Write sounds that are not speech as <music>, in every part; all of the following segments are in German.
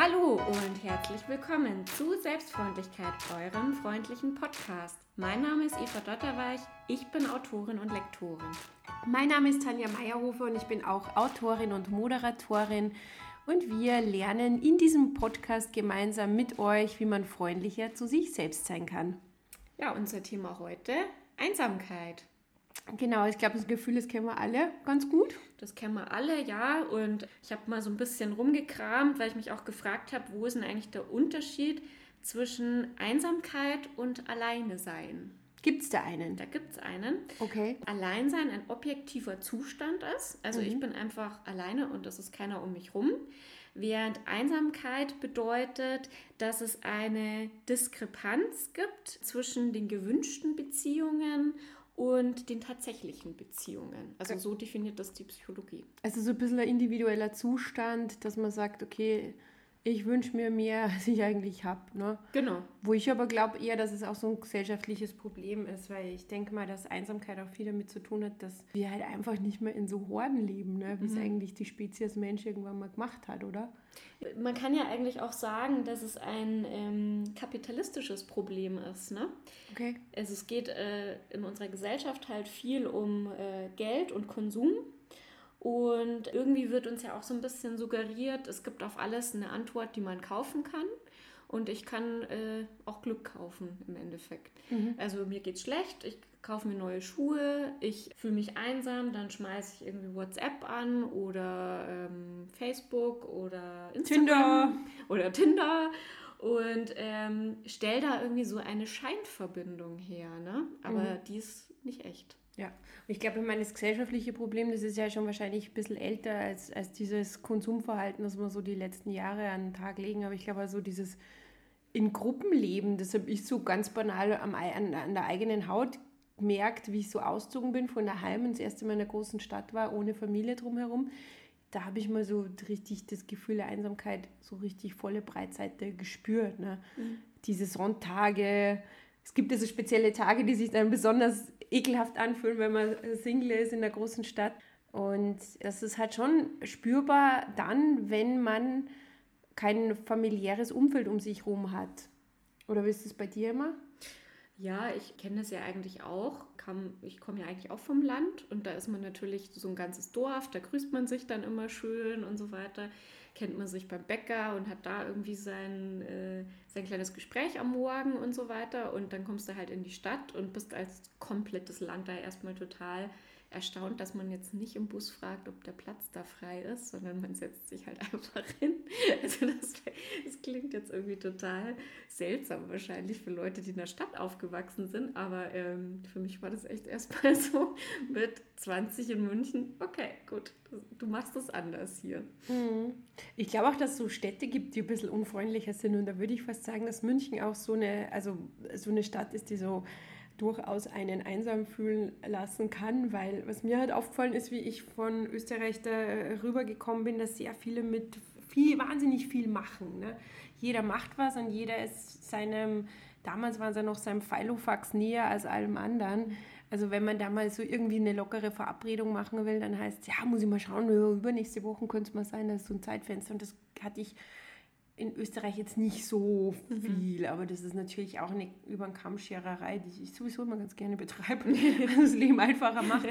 Hallo und herzlich willkommen zu Selbstfreundlichkeit, eurem freundlichen Podcast. Mein Name ist Eva Dotterweich, ich bin Autorin und Lektorin. Mein Name ist Tanja Meyerhofer und ich bin auch Autorin und Moderatorin. Und wir lernen in diesem Podcast gemeinsam mit euch, wie man freundlicher zu sich selbst sein kann. Ja, unser Thema heute: Einsamkeit. Genau, ich glaube, das Gefühl, das kennen wir alle ganz gut. Das kennen wir alle, ja. Und ich habe mal so ein bisschen rumgekramt, weil ich mich auch gefragt habe, wo ist denn eigentlich der Unterschied zwischen Einsamkeit und Alleine sein? Gibt es da einen? Da gibt es einen. Okay. Alleinsein ein objektiver Zustand ist. Also mhm. ich bin einfach alleine und es ist keiner um mich rum. Während Einsamkeit bedeutet, dass es eine Diskrepanz gibt zwischen den gewünschten Beziehungen und den tatsächlichen Beziehungen. Also so definiert das die Psychologie. Also so ein bisschen ein individueller Zustand, dass man sagt, okay, ich wünsche mir mehr, <laughs> als ich eigentlich habe. Ne? Genau. Wo ich aber glaube eher, dass es auch so ein gesellschaftliches Problem ist, weil ich denke mal, dass Einsamkeit auch viel damit zu tun hat, dass wir halt einfach nicht mehr in so Horden leben, ne? wie mhm. es eigentlich die Spezies Mensch irgendwann mal gemacht hat, oder? Man kann ja eigentlich auch sagen, dass es ein ähm, kapitalistisches Problem ist. Ne? Okay. Also es geht äh, in unserer Gesellschaft halt viel um äh, Geld und Konsum. Und irgendwie wird uns ja auch so ein bisschen suggeriert, es gibt auf alles eine Antwort, die man kaufen kann. Und ich kann äh, auch Glück kaufen im Endeffekt. Mhm. Also mir geht's schlecht, ich kaufe mir neue Schuhe, ich fühle mich einsam, dann schmeiße ich irgendwie WhatsApp an oder ähm, Facebook oder Instagram Tinder. oder Tinder und ähm, stell da irgendwie so eine Scheinverbindung her, ne? Aber mhm. die ist nicht echt. Ja, und ich glaube, ich meine, das gesellschaftliche Problem, das ist ja schon wahrscheinlich ein bisschen älter als, als dieses Konsumverhalten, das wir so die letzten Jahre an den Tag legen. Aber ich glaube, also dieses in Gruppenleben, das habe ich so ganz banal am, an, an der eigenen Haut gemerkt, wie ich so ausgezogen bin von daheim und das erste Mal in einer großen Stadt war, ohne Familie drumherum. Da habe ich mal so richtig das Gefühl der Einsamkeit, so richtig volle Breitseite gespürt. Ne? Mhm. Diese Sonntage, es gibt also spezielle Tage, die sich dann besonders ekelhaft anfühlen, wenn man Single ist in der großen Stadt. Und das ist halt schon spürbar dann, wenn man kein familiäres Umfeld um sich herum hat. Oder wie ist es bei dir immer? Ja, ich kenne das ja eigentlich auch. Ich komme ja eigentlich auch vom Land und da ist man natürlich so ein ganzes Dorf, da grüßt man sich dann immer schön und so weiter. Kennt man sich beim Bäcker und hat da irgendwie sein, äh, sein kleines Gespräch am Morgen und so weiter. Und dann kommst du halt in die Stadt und bist als komplettes Land da erstmal total erstaunt, dass man jetzt nicht im Bus fragt, ob der Platz da frei ist, sondern man setzt sich halt <laughs> einfach hin. Also das, das klingt jetzt irgendwie total seltsam wahrscheinlich für Leute, die in der Stadt aufgewachsen sind, aber ähm, für mich war das echt erstmal <laughs> so mit 20 in München, okay, gut, du machst das anders hier. Mhm. Ich glaube auch, dass es so Städte gibt, die ein bisschen unfreundlicher sind und da würde ich fast sagen, dass München auch so eine, also so eine Stadt ist, die so durchaus einen einsam fühlen lassen kann, weil was mir halt aufgefallen ist, wie ich von Österreich da rübergekommen bin, dass sehr viele mit viel, wahnsinnig viel machen. Ne? Jeder macht was und jeder ist seinem, damals waren sie noch seinem Filofax näher als allem anderen. Also wenn man da mal so irgendwie eine lockere Verabredung machen will, dann heißt es, ja, muss ich mal schauen, übernächste Woche könnte es mal sein, das ist so ein Zeitfenster und das hatte ich in Österreich jetzt nicht so mhm. viel, mhm. aber das ist natürlich auch eine über den Kammschererei, die ich sowieso immer ganz gerne betreibe, <laughs> <laughs> das Leben einfacher macht.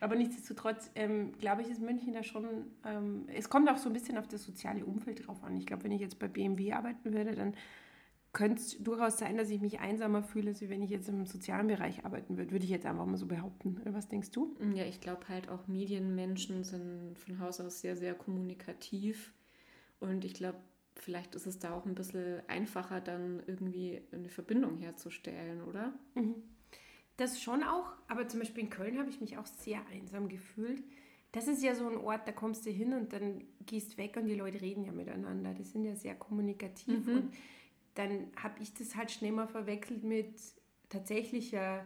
Aber nichtsdestotrotz, ähm, glaube ich, ist München da schon, ähm, es kommt auch so ein bisschen auf das soziale Umfeld drauf an. Ich glaube, wenn ich jetzt bei BMW arbeiten würde, dann könnte es durchaus sein, dass ich mich einsamer fühle, als wenn ich jetzt im sozialen Bereich arbeiten würde. Würde ich jetzt einfach mal so behaupten. Was denkst du? Ja, ich glaube halt auch Medienmenschen sind von Haus aus sehr, sehr kommunikativ. Und ich glaube, vielleicht ist es da auch ein bisschen einfacher, dann irgendwie eine Verbindung herzustellen, oder? Mhm. Das schon auch, aber zum Beispiel in Köln habe ich mich auch sehr einsam gefühlt. Das ist ja so ein Ort, da kommst du hin und dann gehst weg und die Leute reden ja miteinander. Die sind ja sehr kommunikativ mhm. und dann habe ich das halt schnell mal verwechselt mit tatsächlicher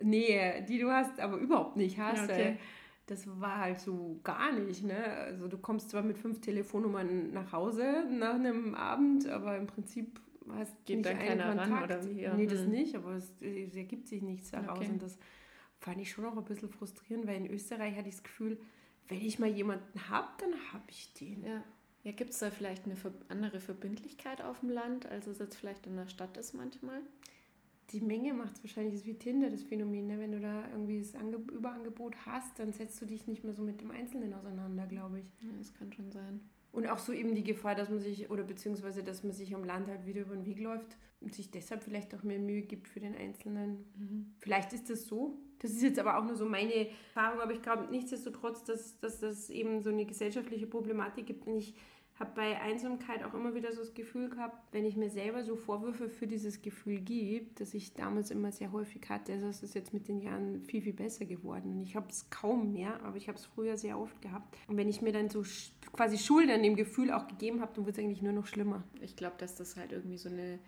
Nähe, die du hast, aber überhaupt nicht hast. Okay das war halt so gar nicht. Ne? Also du kommst zwar mit fünf Telefonnummern nach Hause nach einem Abend, aber im Prinzip hast Geht nicht dann keiner Kontakt. ran oder wie? Ja. Nee, das hm. nicht, aber es, es, ergibt sich nichts daraus. Okay. Und das fand ich schon auch ein bisschen frustrierend, weil in Österreich hatte ich das Gefühl, wenn ich mal jemanden habe, dann habe ich den. Ja. Ja, gibt es da vielleicht eine andere Verbindlichkeit auf dem Land, als es jetzt vielleicht in der Stadt ist manchmal? Die Menge macht es wahrscheinlich, das ist wie Tinder, das Phänomen. Ne? Wenn du da irgendwie das Ange Überangebot hast, dann setzt du dich nicht mehr so mit dem Einzelnen auseinander, glaube ich. Ja, das kann schon sein. Und auch so eben die Gefahr, dass man sich, oder beziehungsweise, dass man sich am Land halt wieder über den Weg läuft und sich deshalb vielleicht auch mehr Mühe gibt für den Einzelnen. Mhm. Vielleicht ist das so. Das ist jetzt aber auch nur so meine Erfahrung, aber ich glaube nichtsdestotrotz, dass, dass das eben so eine gesellschaftliche Problematik gibt. Und ich habe bei Einsamkeit auch immer wieder so das Gefühl gehabt, wenn ich mir selber so Vorwürfe für dieses Gefühl gebe, dass ich damals immer sehr häufig hatte, also es ist jetzt mit den Jahren viel, viel besser geworden. Ich habe es kaum mehr, aber ich habe es früher sehr oft gehabt. Und wenn ich mir dann so quasi Schuld an dem Gefühl auch gegeben habe, dann wird es eigentlich nur noch schlimmer. Ich glaube, dass das halt irgendwie so eine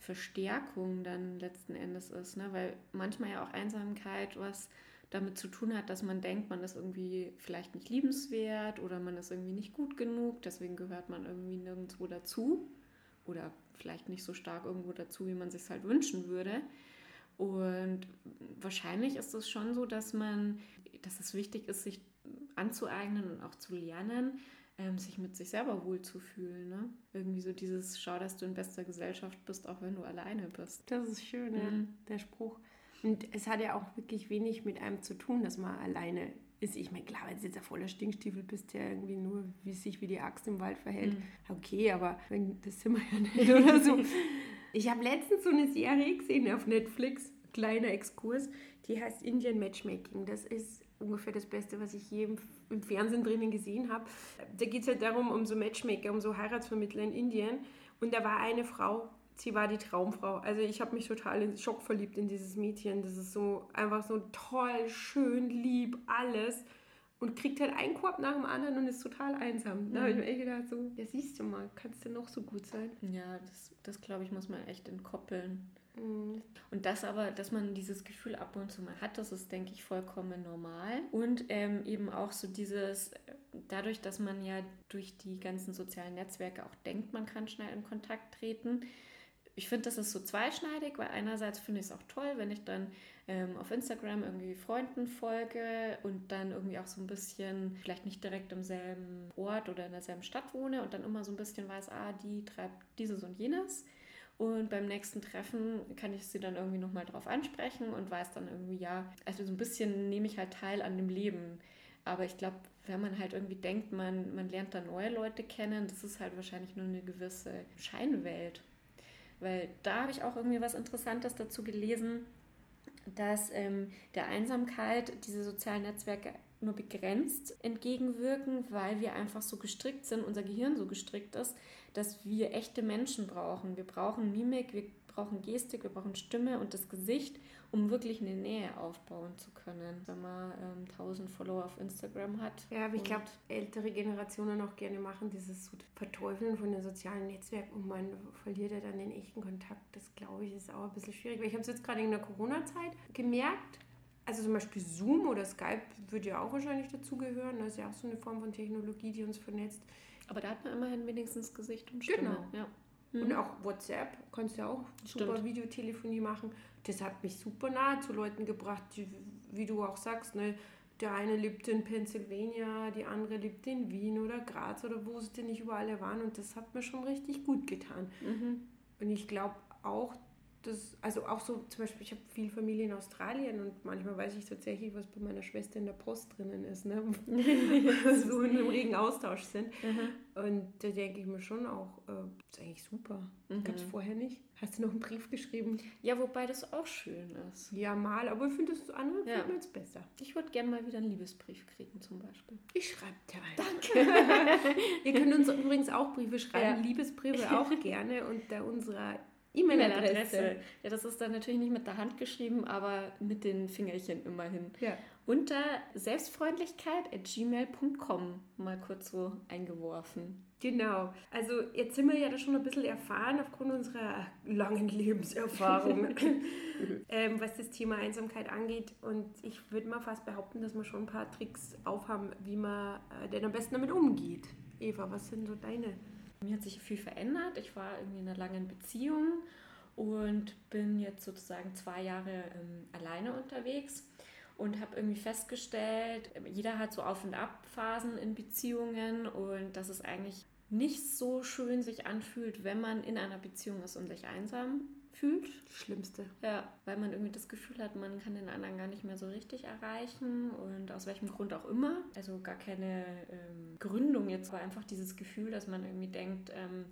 Verstärkung dann letzten Endes ist, ne? weil manchmal ja auch Einsamkeit was damit zu tun hat, dass man denkt, man ist irgendwie vielleicht nicht liebenswert oder man ist irgendwie nicht gut genug, deswegen gehört man irgendwie nirgendwo dazu oder vielleicht nicht so stark irgendwo dazu, wie man sich halt wünschen würde. Und wahrscheinlich ist es schon so, dass man, dass es wichtig ist, sich anzueignen und auch zu lernen, ähm, sich mit sich selber wohlzufühlen. Ne? Irgendwie so dieses, schau, dass du in bester Gesellschaft bist, auch wenn du alleine bist. Das ist schön, mhm. ja, der Spruch. Und es hat ja auch wirklich wenig mit einem zu tun, dass man alleine ist. Ich meine, klar, wenn du jetzt ein voller Stinkstiefel bist, der irgendwie nur wie sich wie die Axt im Wald verhält, mhm. okay, aber das sind wir ja nicht oder so. <laughs> ich habe letztens so eine Serie gesehen auf Netflix, kleiner Exkurs, die heißt Indian Matchmaking. Das ist ungefähr das Beste, was ich je im, im Vernsehen drinnen gesehen habe. Da geht es halt darum, um so Matchmaker, um so Heiratsvermittler in Indien. Und da war eine Frau, sie war die Traumfrau. Also ich habe mich total in Schock verliebt in dieses Mädchen. Das ist so einfach so toll, schön, lieb, alles. Und kriegt halt einen Korb nach dem anderen und ist total einsam. Da habe ich mhm. mir echt gedacht, so, ja siehst du mal, kannst du noch so gut sein. Ja, das, das glaube ich, muss man echt entkoppeln. Mhm. Und das aber, dass man dieses Gefühl ab und zu mal hat, das ist, denke ich, vollkommen normal. Und ähm, eben auch so dieses, dadurch, dass man ja durch die ganzen sozialen Netzwerke auch denkt, man kann schnell in Kontakt treten, ich finde, das ist so zweischneidig, weil einerseits finde ich es auch toll, wenn ich dann ähm, auf Instagram irgendwie Freunden folge und dann irgendwie auch so ein bisschen, vielleicht nicht direkt im selben Ort oder in derselben Stadt wohne und dann immer so ein bisschen weiß, ah, die treibt dieses und jenes. Und beim nächsten Treffen kann ich sie dann irgendwie nochmal drauf ansprechen und weiß dann irgendwie, ja, also so ein bisschen nehme ich halt teil an dem Leben. Aber ich glaube, wenn man halt irgendwie denkt, man, man lernt da neue Leute kennen, das ist halt wahrscheinlich nur eine gewisse Scheinwelt. Weil da habe ich auch irgendwie was Interessantes dazu gelesen, dass ähm, der Einsamkeit diese sozialen Netzwerke nur begrenzt entgegenwirken, weil wir einfach so gestrickt sind, unser Gehirn so gestrickt ist, dass wir echte Menschen brauchen. Wir brauchen Mimik, wir brauchen Gestik, wir brauchen Stimme und das Gesicht, um wirklich eine Nähe aufbauen zu können, wenn man ähm, 1000 Follower auf Instagram hat. Ja, aber ich glaube, ältere Generationen auch gerne machen dieses Verteufeln von den sozialen Netzwerken und man verliert ja dann den echten Kontakt. Das glaube ich ist auch ein bisschen schwierig, weil ich habe es jetzt gerade in der Corona-Zeit gemerkt, also zum Beispiel Zoom oder Skype würde ja auch wahrscheinlich dazugehören. Das ist ja auch so eine Form von Technologie, die uns vernetzt. Aber da hat man immerhin wenigstens Gesicht und Stimme. Genau. Ja. Mhm. Und auch WhatsApp kannst du ja auch super Stimmt. Videotelefonie machen. Das hat mich super nahe zu Leuten gebracht, die, wie du auch sagst, ne? Der eine lebt in Pennsylvania, die andere lebt in Wien oder Graz oder wo sie denn nicht überall waren. Und das hat mir schon richtig gut getan. Mhm. Und ich glaube auch, das, also auch so, zum Beispiel, ich habe viel Familie in Australien und manchmal weiß ich tatsächlich, was bei meiner Schwester in der Post drinnen ist, ne? <laughs> <laughs> so in einem regen Austausch sind. Mhm. Und da denke ich mir schon auch, äh, ist eigentlich super. Mhm. Gab es vorher nicht. Hast du noch einen Brief geschrieben? Ja, wobei das auch schön ist. Ja, mal, aber ich finde das andere ja. findet jetzt besser. Ich würde gerne mal wieder einen Liebesbrief kriegen, zum Beispiel. Ich schreibe dir einen. Danke. <laughs> Ihr könnt uns übrigens auch Briefe schreiben, ja. Liebesbriefe auch gerne unter unserer E-Mail-Adresse. ja, das ist dann natürlich nicht mit der Hand geschrieben, aber mit den Fingerchen immerhin. Ja. Unter selbstfreundlichkeit.gmail.com mal kurz so eingeworfen. Genau. Also jetzt sind wir ja da schon ein bisschen erfahren aufgrund unserer langen Lebenserfahrung, <laughs> <laughs> ähm, was das Thema Einsamkeit angeht. Und ich würde mal fast behaupten, dass wir schon ein paar Tricks aufhaben, wie man äh, denn am besten damit umgeht. Eva, was sind so deine? Mir hat sich viel verändert. Ich war irgendwie in einer langen Beziehung und bin jetzt sozusagen zwei Jahre ähm, alleine unterwegs und habe irgendwie festgestellt, jeder hat so Auf- und Ab-Phasen in Beziehungen und dass es eigentlich nicht so schön sich anfühlt, wenn man in einer Beziehung ist und sich einsam fühlt. Schlimmste. Ja, weil man irgendwie das Gefühl hat, man kann den anderen gar nicht mehr so richtig erreichen und aus welchem Grund auch immer. Also gar keine ähm, Gründung jetzt, aber einfach dieses Gefühl, dass man irgendwie denkt, ähm,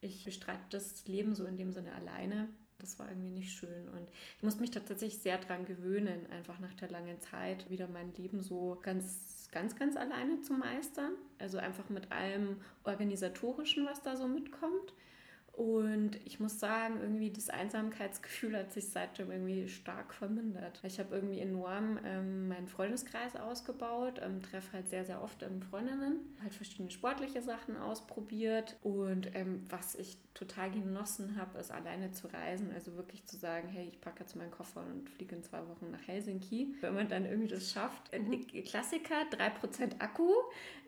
ich bestreite das Leben so in dem Sinne alleine. Das war irgendwie nicht schön. Und ich musste mich da tatsächlich sehr dran gewöhnen, einfach nach der langen Zeit wieder mein Leben so ganz, ganz, ganz alleine zu meistern. Also einfach mit allem Organisatorischen, was da so mitkommt. Und ich muss sagen, irgendwie das Einsamkeitsgefühl hat sich seitdem irgendwie stark vermindert. Ich habe irgendwie enorm ähm, meinen Freundeskreis ausgebaut, ähm, treffe halt sehr, sehr oft ähm, Freundinnen, halt verschiedene sportliche Sachen ausprobiert. Und ähm, was ich total genossen habe, ist alleine zu reisen. Also wirklich zu sagen, hey, ich packe jetzt meinen Koffer und fliege in zwei Wochen nach Helsinki. Wenn man dann irgendwie das schafft. Mhm. Klassiker, 3% Akku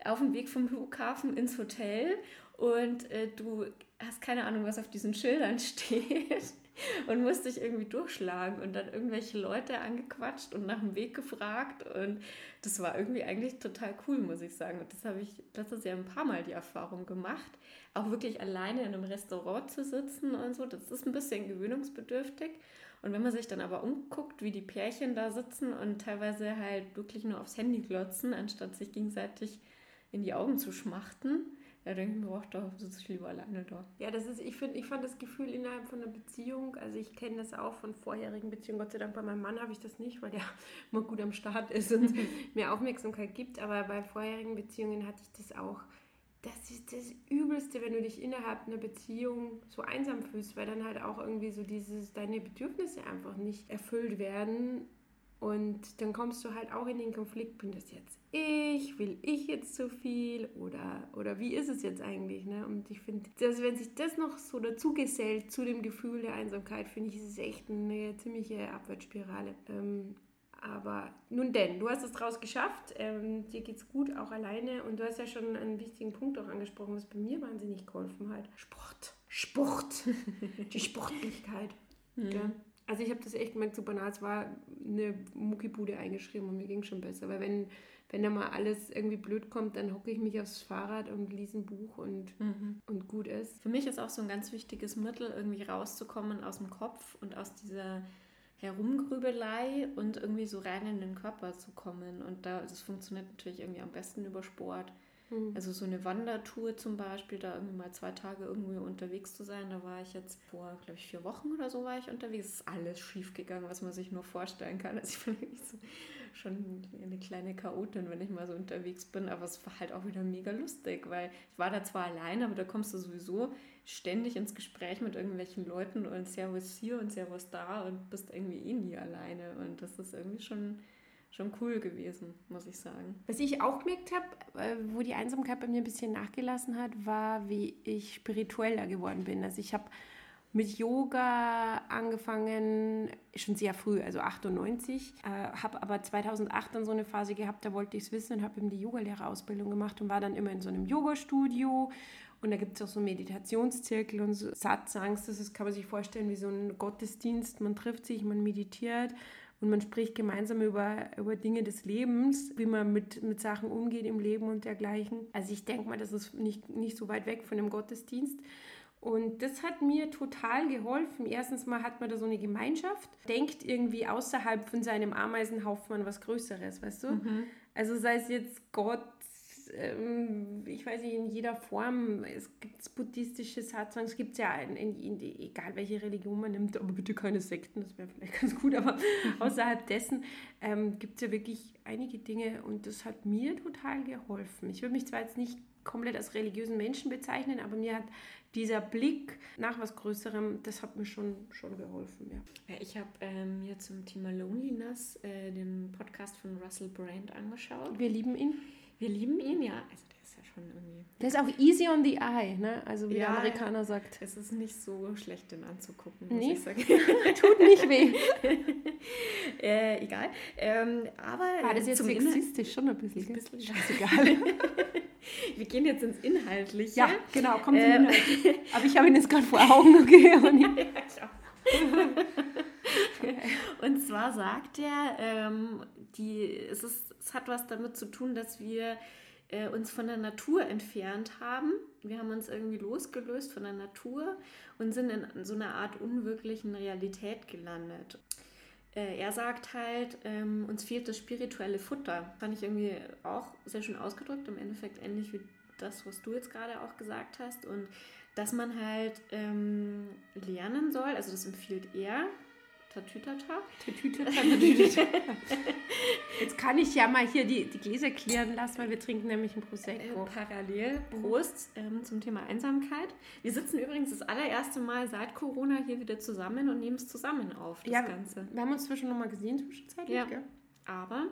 auf dem Weg vom Flughafen ins Hotel und äh, du hast keine Ahnung, was auf diesen Schildern <laughs> steht und musst dich irgendwie durchschlagen und dann irgendwelche Leute angequatscht und nach dem Weg gefragt und das war irgendwie eigentlich total cool, muss ich sagen. Und das habe ich letztes Jahr ein paar Mal die Erfahrung gemacht, auch wirklich alleine in einem Restaurant zu sitzen und so, das ist ein bisschen gewöhnungsbedürftig. Und wenn man sich dann aber umguckt, wie die Pärchen da sitzen und teilweise halt wirklich nur aufs Handy glotzen, anstatt sich gegenseitig in die Augen zu schmachten, ja, denke ich mir auch, da sitze ich lieber alleine da. Ja, das ist, ich finde, ich fand das Gefühl innerhalb von einer Beziehung, also ich kenne das auch von vorherigen Beziehungen, Gott sei Dank bei meinem Mann habe ich das nicht, weil der <laughs> mal gut am Start ist und <laughs> mehr Aufmerksamkeit gibt, aber bei vorherigen Beziehungen hatte ich das auch. Das ist das Übelste, wenn du dich innerhalb einer Beziehung so einsam fühlst, weil dann halt auch irgendwie so dieses, deine Bedürfnisse einfach nicht erfüllt werden und dann kommst du halt auch in den Konflikt, bin das jetzt ich, will ich jetzt zu viel oder, oder wie ist es jetzt eigentlich? Ne? Und ich finde, dass wenn sich das noch so dazu gesellt zu dem Gefühl der Einsamkeit, finde ich, ist es echt eine ziemliche Abwärtsspirale. Ähm, aber nun denn, du hast es draus geschafft, ähm, dir geht's gut, auch alleine. Und du hast ja schon einen wichtigen Punkt auch angesprochen, was bei mir wahnsinnig geholfen hat. Sport. Sport. <laughs> Die Sportlichkeit. Mhm. Ja. Also ich habe das echt gemerkt, so banal, es war eine Muckibude eingeschrieben und mir ging schon besser. Weil wenn, wenn da mal alles irgendwie blöd kommt, dann hocke ich mich aufs Fahrrad und lese ein Buch und, mhm. und gut ist. Für mich ist auch so ein ganz wichtiges Mittel, irgendwie rauszukommen aus dem Kopf und aus dieser Herumgrübelei und irgendwie so rein in den Körper zu kommen. Und da, das funktioniert natürlich irgendwie am besten über Sport. Mhm. Also so eine Wandertour zum Beispiel, da irgendwie mal zwei Tage irgendwie unterwegs zu sein. Da war ich jetzt vor, glaube ich, vier Wochen oder so war ich unterwegs. Es ist alles schief gegangen, was man sich nur vorstellen kann. Also ich bin <laughs> wirklich so schon eine kleine Chaotin, wenn ich mal so unterwegs bin. Aber es war halt auch wieder mega lustig, weil ich war da zwar allein, aber da kommst du sowieso ständig ins Gespräch mit irgendwelchen Leuten und Servus hier und Servus da und bist irgendwie eh nie alleine. Und das ist irgendwie schon schon cool gewesen, muss ich sagen. Was ich auch gemerkt habe, äh, wo die Einsamkeit bei mir ein bisschen nachgelassen hat, war, wie ich spiritueller geworden bin. Also ich habe mit Yoga angefangen, schon sehr früh, also 98, äh, habe aber 2008 dann so eine Phase gehabt, da wollte ich es wissen und habe eben die Yogalehrerausbildung gemacht und war dann immer in so einem Yoga-Studio und da gibt es auch so Meditationszirkel und so Satzangs, das ist, kann man sich vorstellen wie so ein Gottesdienst, man trifft sich, man meditiert und man spricht gemeinsam über, über Dinge des Lebens, wie man mit, mit Sachen umgeht im Leben und dergleichen. Also ich denke mal, das ist nicht, nicht so weit weg von dem Gottesdienst. Und das hat mir total geholfen. Erstens mal hat man da so eine Gemeinschaft, denkt irgendwie außerhalb von seinem Ameisenhaufen an was Größeres, weißt du? Mhm. Also sei es jetzt Gott, ähm, ich weiß nicht, in jeder Form. Es gibt buddhistische Satsangs, es gibt ja in, in, in, egal welche Religion man nimmt, aber bitte keine Sekten, das wäre vielleicht <laughs> ganz gut, aber <laughs> außerhalb dessen ähm, gibt es ja wirklich einige Dinge und das hat mir total geholfen. Ich würde mich zwar jetzt nicht komplett als religiösen Menschen bezeichnen, aber mir hat dieser Blick nach was Größerem, das hat mir schon, schon geholfen. Ja. ja ich habe ähm, mir zum Thema Loneliness äh, den Podcast von Russell Brand angeschaut. Wir lieben ihn. Wir lieben ihn, ja. Also der ist ja schon irgendwie. Der ist auch easy on the eye, ne? Also wie ja, der Amerikaner sagt. Es ist nicht so schlecht, den anzugucken, nee. <laughs> Tut nicht weh. <laughs> äh, egal. Ähm, aber ah, das ist jetzt sexistisch schon ein bisschen. Ein bisschen scheißegal. <laughs> Wir gehen jetzt ins Inhaltliche. Ja, genau, kommt ähm. Inhalt. Aber ich habe ihn jetzt gerade vor Augen, okay? ja, ich auch. <laughs> Und zwar sagt er, ähm, die, es, ist, es hat was damit zu tun, dass wir äh, uns von der Natur entfernt haben. Wir haben uns irgendwie losgelöst von der Natur und sind in so einer Art unwirklichen Realität gelandet. Äh, er sagt halt, ähm, uns fehlt das spirituelle Futter. Fand ich irgendwie auch sehr schön ausgedrückt, im Endeffekt ähnlich wie das, was du jetzt gerade auch gesagt hast. Und dass man halt ähm, lernen soll, also das empfiehlt er, Tatütata. Tatütata, Tatütata. Jetzt kann ich ja mal hier die, die Gläser klären lassen, weil wir trinken nämlich ein Prosecco. Äh, parallel, Prost ähm, zum Thema Einsamkeit. Wir sitzen übrigens das allererste Mal seit Corona hier wieder zusammen und nehmen es zusammen auf, das ja, Ganze. Wir haben uns zwischen nochmal gesehen, zwischenzeitlich, ja. Gell? Aber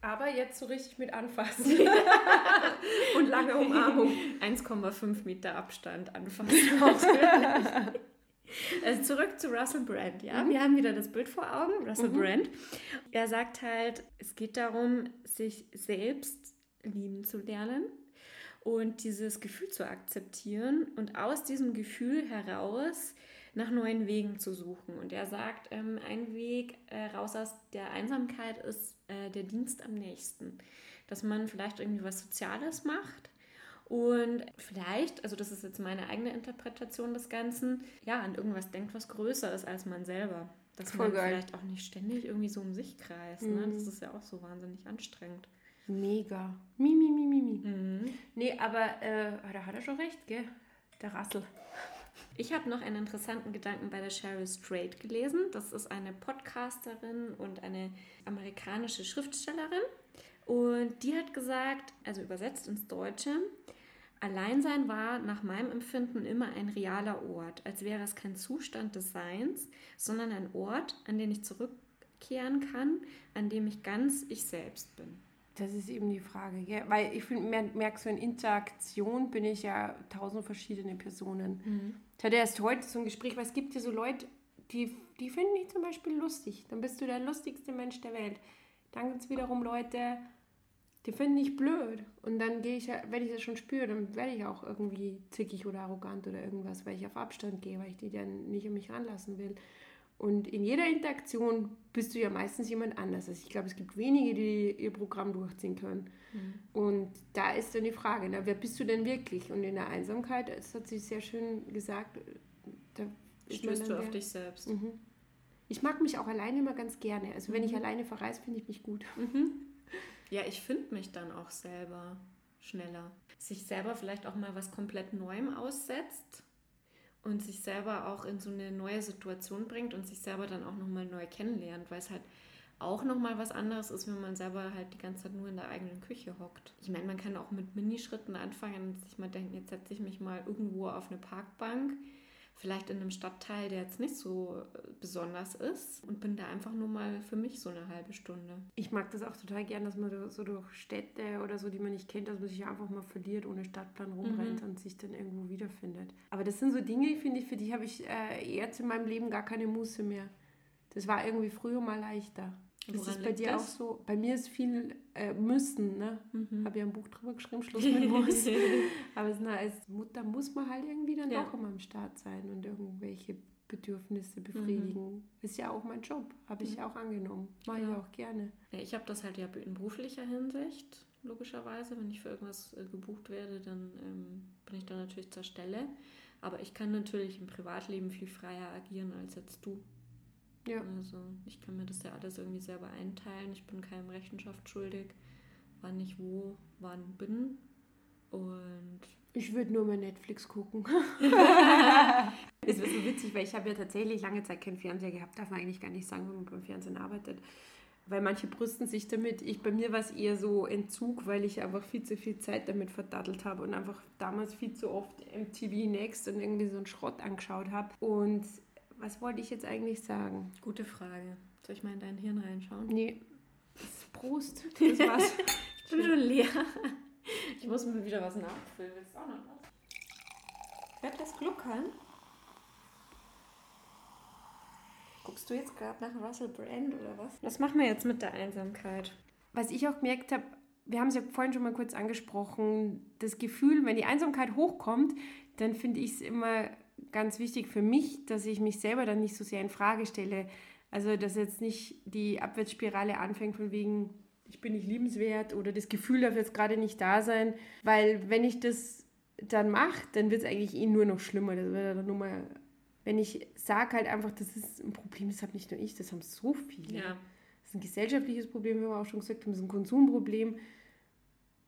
aber jetzt so richtig mit anfassen. <laughs> und lange Umarmung. <laughs> 1,5 Meter Abstand anfassen. <laughs> Also zurück zu Russell Brand, ja. Mhm. Wir haben wieder das Bild vor Augen, Russell mhm. Brand. Er sagt halt, es geht darum, sich selbst lieben zu lernen und dieses Gefühl zu akzeptieren und aus diesem Gefühl heraus nach neuen Wegen zu suchen. Und er sagt, ähm, ein Weg äh, raus aus der Einsamkeit ist äh, der Dienst am nächsten. Dass man vielleicht irgendwie was Soziales macht und vielleicht, also das ist jetzt meine eigene Interpretation des Ganzen, ja, an irgendwas denkt, was größer ist als man selber. Dass Voll man geil. vielleicht auch nicht ständig irgendwie so um sich kreist. Mhm. Ne? Das ist ja auch so wahnsinnig anstrengend. Mega. Mi, mi, mi, mi, mi. Mhm. Nee, aber äh, da hat er schon recht, gell? Der Rassel. Ich habe noch einen interessanten Gedanken bei der Sheryl Strait gelesen. Das ist eine Podcasterin und eine amerikanische Schriftstellerin. Und die hat gesagt, also übersetzt ins Deutsche, Alleinsein war nach meinem Empfinden immer ein realer Ort, als wäre es kein Zustand des Seins, sondern ein Ort, an den ich zurückkehren kann, an dem ich ganz ich selbst bin. Das ist eben die Frage, gell? weil ich merke, so in Interaktion bin ich ja tausend verschiedene Personen. Mhm. Ich hatte erst heute so ein Gespräch, weil es gibt ja so Leute, die, die finden dich zum Beispiel lustig. Dann bist du der lustigste Mensch der Welt. Dann gibt es wiederum Leute, die finden ich blöd. Und dann gehe ich, wenn ich das schon spüre, dann werde ich auch irgendwie zickig oder arrogant oder irgendwas, weil ich auf Abstand gehe, weil ich die dann nicht an mich ranlassen will. Und in jeder Interaktion bist du ja meistens jemand anders. Also ich glaube, es gibt wenige, die ihr Programm durchziehen können. Mhm. Und da ist dann die Frage, na, wer bist du denn wirklich? Und in der Einsamkeit, das hat sie sehr schön gesagt, da stößt du auf dich selbst. Mhm. Ich mag mich auch alleine immer ganz gerne. Also wenn ich mhm. alleine verreise, finde ich mich gut. Mhm. Ja, ich finde mich dann auch selber schneller. Sich selber vielleicht auch mal was komplett Neuem aussetzt und sich selber auch in so eine neue Situation bringt und sich selber dann auch nochmal neu kennenlernt, weil es halt auch nochmal was anderes ist, wenn man selber halt die ganze Zeit nur in der eigenen Küche hockt. Ich meine, man kann auch mit Minischritten anfangen und sich mal denken, jetzt setze ich mich mal irgendwo auf eine Parkbank vielleicht in einem Stadtteil, der jetzt nicht so äh, besonders ist und bin da einfach nur mal für mich so eine halbe Stunde. Ich mag das auch total gern, dass man so durch Städte oder so, die man nicht kennt, dass man sich einfach mal verliert, ohne Stadtplan rumrennt mhm. und sich dann irgendwo wiederfindet. Aber das sind so Dinge, finde ich, für die habe ich äh, jetzt in meinem Leben gar keine Muße mehr. Das war irgendwie früher mal leichter. Das ist bei dir das? auch so. Bei mir ist viel äh, müssen, ne? Mhm. Habe ja ein Buch drüber geschrieben, Schluss <laughs> mit muss. Aber na, als Mutter muss man halt irgendwie dann ja. auch immer am Start sein und irgendwelche Bedürfnisse befriedigen. Mhm. Ist ja auch mein Job, habe ich mhm. auch angenommen. Mache ja. ich auch gerne. Ja, ich habe das halt ja in beruflicher Hinsicht, logischerweise. Wenn ich für irgendwas äh, gebucht werde, dann ähm, bin ich da natürlich zur Stelle. Aber ich kann natürlich im Privatleben viel freier agieren als jetzt du. Ja. Also ich kann mir das ja alles irgendwie selber einteilen. Ich bin keinem Rechenschaft schuldig, wann ich wo, wann bin. Und ich würde nur mal Netflix gucken. <laughs> <laughs> Es ist so witzig, weil ich habe ja tatsächlich lange Zeit keinen Fernseher gehabt, darf man eigentlich gar nicht sagen, wenn man beim Fernsehen arbeitet. Weil manche brüsten sich damit. Ich, bei mir war es eher so Entzug, weil ich einfach viel zu viel Zeit damit verdattelt habe und einfach damals viel zu oft MTV Next und irgendwie so einen Schrott angeschaut habe. Und was wollte ich jetzt eigentlich sagen? Gute Frage. Soll ich mal in dein Hirn reinschauen? Nee. Prost. Das <laughs> war's. ich bin schon leer. Ich muss mir wieder was nachfüllen. Willst du auch noch was? Hört das Gluckern? Guckst du jetzt gerade nach Russell Brand oder was? Was machen wir jetzt mit der Einsamkeit? Was ich auch gemerkt habe, wir haben es ja vorhin schon mal kurz angesprochen, das Gefühl, wenn die Einsamkeit hochkommt, dann finde ich es immer ganz wichtig für mich, dass ich mich selber dann nicht so sehr in Frage stelle. Also, dass jetzt nicht die Abwärtsspirale anfängt von wegen, ich bin nicht liebenswert oder das Gefühl darf jetzt gerade nicht da sein, weil wenn ich das dann mache, dann wird es eigentlich eh nur noch schlimmer. Das wird dann nur mal, wenn ich sage halt einfach, das ist ein Problem, das habe nicht nur ich, das haben so viele. Ja. Das ist ein gesellschaftliches Problem, wie wir auch schon gesagt haben, das ist ein Konsumproblem.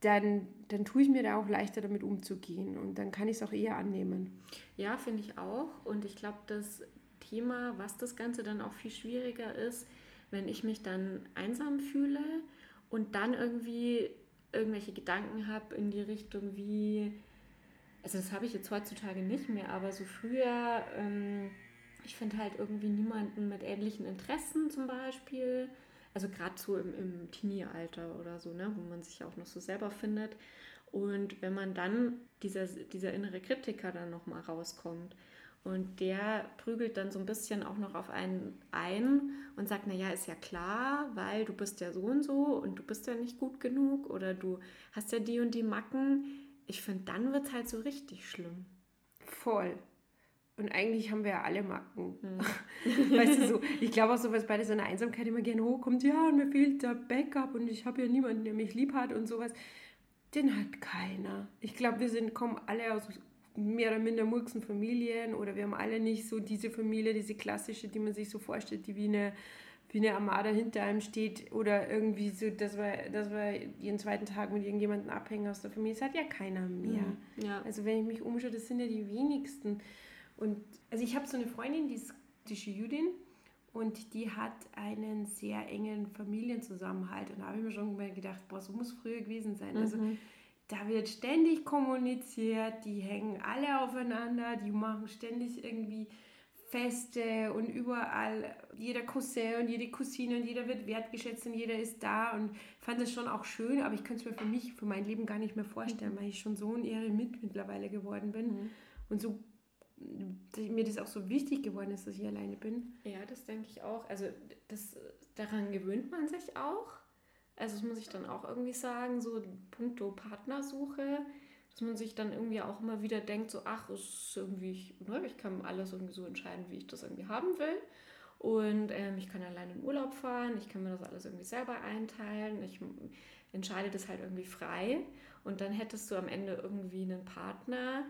Dann, dann tue ich mir da auch leichter damit umzugehen und dann kann ich es auch eher annehmen. Ja, finde ich auch. Und ich glaube, das Thema, was das Ganze dann auch viel schwieriger ist, wenn ich mich dann einsam fühle und dann irgendwie irgendwelche Gedanken habe in die Richtung wie, also das habe ich jetzt heutzutage nicht mehr, aber so früher, ähm, ich finde halt irgendwie niemanden mit ähnlichen Interessen zum Beispiel also gerade so im, im Teenie-Alter oder so, ne, wo man sich auch noch so selber findet. Und wenn man dann, dieser, dieser innere Kritiker dann nochmal rauskommt und der prügelt dann so ein bisschen auch noch auf einen ein und sagt, naja, ist ja klar, weil du bist ja so und so und du bist ja nicht gut genug oder du hast ja die und die Macken. Ich finde, dann wird es halt so richtig schlimm. Voll. Und eigentlich haben wir ja alle Macken. Mhm. <laughs> weißt du, so, ich glaube auch so, was bei so einer Einsamkeit immer gerne hochkommt, ja, und mir fehlt der Backup und ich habe ja niemanden, der mich lieb hat und sowas. Den hat keiner. Ich glaube, wir sind, kommen alle aus mehr oder minder murksen Familien oder wir haben alle nicht so diese Familie, diese klassische, die man sich so vorstellt, die wie eine, wie eine Armada hinter einem steht oder irgendwie so, dass wir, dass wir jeden zweiten Tag mit irgendjemandem abhängen aus der Familie. Das hat ja keiner mehr. Mhm. Ja. Also wenn ich mich umschaue, das sind ja die wenigsten. Und also ich habe so eine Freundin, die ist jüdische Jüdin und die hat einen sehr engen Familienzusammenhalt. Und da habe ich mir schon mal gedacht, boah, so muss früher gewesen sein. Also Mhm. da wird ständig kommuniziert, die hängen alle aufeinander, die machen ständig irgendwie Feste und überall jeder Cousin und jede Cousine und jeder wird wertgeschätzt und jeder ist da und fand das schon auch schön, aber ich könnte es mir für mich, für mein Leben gar nicht mehr vorstellen, weil ich schon so ein Eremit mittlerweile geworden bin Mhm. und so mir das auch so wichtig geworden ist, dass ich alleine bin. Ja, das denke ich auch. Also das, daran gewöhnt man sich auch. Also das muss ich dann auch irgendwie sagen, so puncto Partnersuche, dass man sich dann irgendwie auch immer wieder denkt, so ach, ist irgendwie, ich, ne, ich kann alles irgendwie so entscheiden, wie ich das irgendwie haben will. Und ähm, ich kann alleine in Urlaub fahren, ich kann mir das alles irgendwie selber einteilen, ich entscheide das halt irgendwie frei. Und dann hättest du am Ende irgendwie einen Partner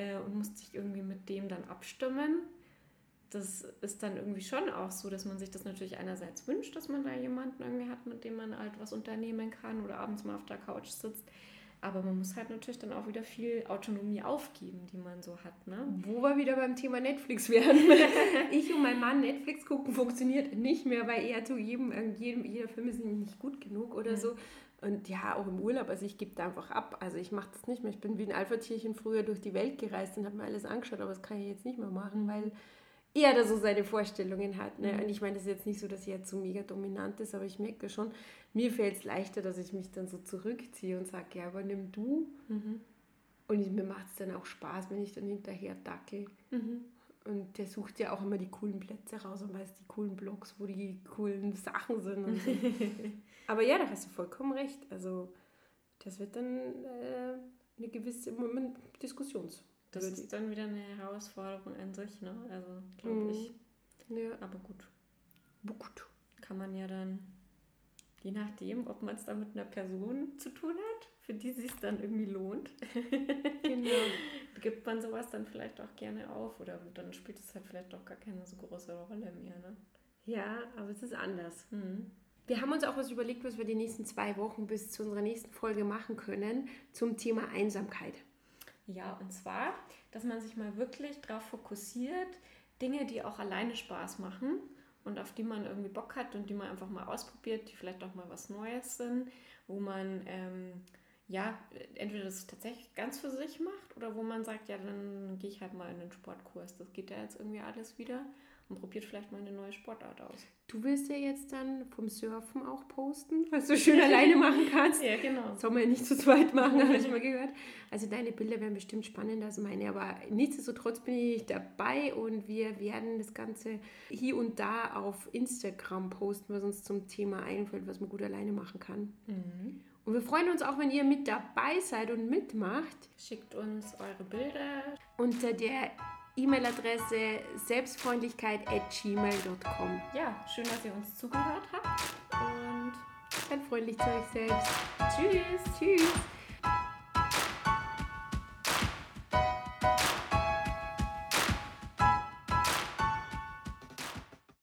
äh, und musst dich irgendwie mit dem dann abstimmen das ist dann irgendwie schon auch so, dass man sich das natürlich einerseits wünscht, dass man da jemanden irgendwie hat, mit dem man halt was unternehmen kann oder abends mal auf der Couch sitzt. Aber man muss halt natürlich dann auch wieder viel Autonomie aufgeben, die man so hat. Ne? Wo wir wieder beim Thema Netflix wären. <laughs> ich und mein Mann Netflix gucken funktioniert nicht mehr, weil er zu jedem, jedem jeder Film ist nicht gut genug oder Mhm. so. Und ja, auch im Urlaub, also ich gebe da einfach ab. Also ich mache das nicht mehr. Ich bin wie ein Alpha-Tierchen früher durch die Welt gereist und habe mir alles angeschaut, aber das kann ich jetzt nicht mehr machen, weil er da so seine Vorstellungen hat. Ne? Mhm. Und ich meine, das ist jetzt nicht so, dass er jetzt so mega dominant ist, aber ich merke schon, mir fällt es leichter, dass ich mich dann so zurückziehe und sage, ja, aber nimm du. Mhm. Und ich, mir macht es dann auch Spaß, wenn ich dann hinterher dackel. Mhm. Und der sucht ja auch immer die coolen Plätze raus und weiß die coolen Blogs, wo die coolen Sachen sind. Und so. <laughs> aber ja, da hast du vollkommen recht. Also das wird dann äh, eine gewisse Moment Diskussions. Das ist dann wieder eine Herausforderung an sich, ne? Also glaube Mhm. ich. Ja. Aber gut, Gut. kann man ja dann, je nachdem, ob man es dann mit einer Person zu tun hat, für die sich dann irgendwie lohnt, <laughs> Genau. gibt man sowas dann vielleicht auch gerne auf oder dann spielt es halt vielleicht doch gar keine so große Rolle mehr, ne? Ja, aber es ist anders. Mhm. Wir haben uns auch was überlegt, was wir die nächsten zwei Wochen bis zu unserer nächsten Folge machen können zum Thema Einsamkeit. Ja, und zwar, dass man sich mal wirklich darauf fokussiert, Dinge, die auch alleine Spaß machen und auf die man irgendwie Bock hat und die man einfach mal ausprobiert, die vielleicht auch mal was Neues sind, wo man ähm, ja entweder das tatsächlich ganz für sich macht oder wo man sagt, ja, dann gehe ich halt mal in den Sportkurs. Das geht ja jetzt irgendwie alles wieder und probiert vielleicht mal eine neue Sportart aus. Du willst ja jetzt dann vom Surfen auch posten, <laughs> was du schön alleine machen kannst. Ja, genau. Soll man ja nicht zu zweit machen, habe ich mal gehört. Also deine Bilder werden bestimmt spannender als meine, aber nichtsdestotrotz bin ich dabei und wir werden das Ganze hier und da auf Instagram posten, was uns zum Thema einfällt, was man gut alleine machen kann. Mhm. Und wir freuen uns auch, wenn ihr mit dabei seid und mitmacht Schickt uns eure Bilder. unter der E-Mail-Adresse selbstfreundlichkeit.gmail.com. Ja, schön, dass ihr uns zugehört habt und Seid freundlich zu euch selbst. Tschüss. Tschüss.